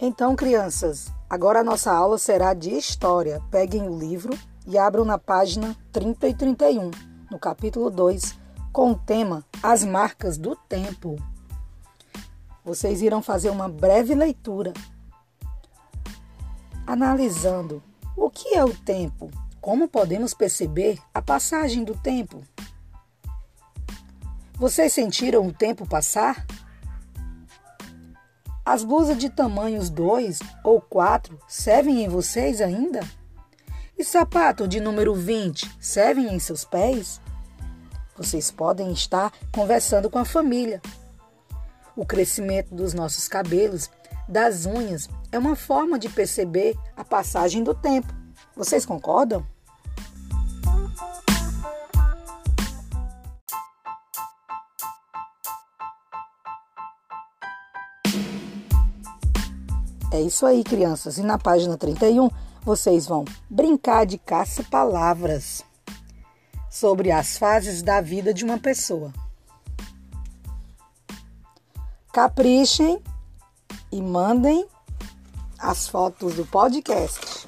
Então, crianças, agora a nossa aula será de história. Peguem o livro e abram na página 30 e 31, no capítulo 2, com o tema As Marcas do Tempo. Vocês irão fazer uma breve leitura, analisando o que é o tempo, como podemos perceber a passagem do tempo. Vocês sentiram o tempo passar? As blusas de tamanhos 2 ou 4 servem em vocês ainda? E sapato de número 20 servem em seus pés? Vocês podem estar conversando com a família. O crescimento dos nossos cabelos, das unhas, é uma forma de perceber a passagem do tempo. Vocês concordam? É isso aí, crianças. E na página 31, vocês vão brincar de caça-palavras sobre as fases da vida de uma pessoa. Caprichem e mandem as fotos do podcast.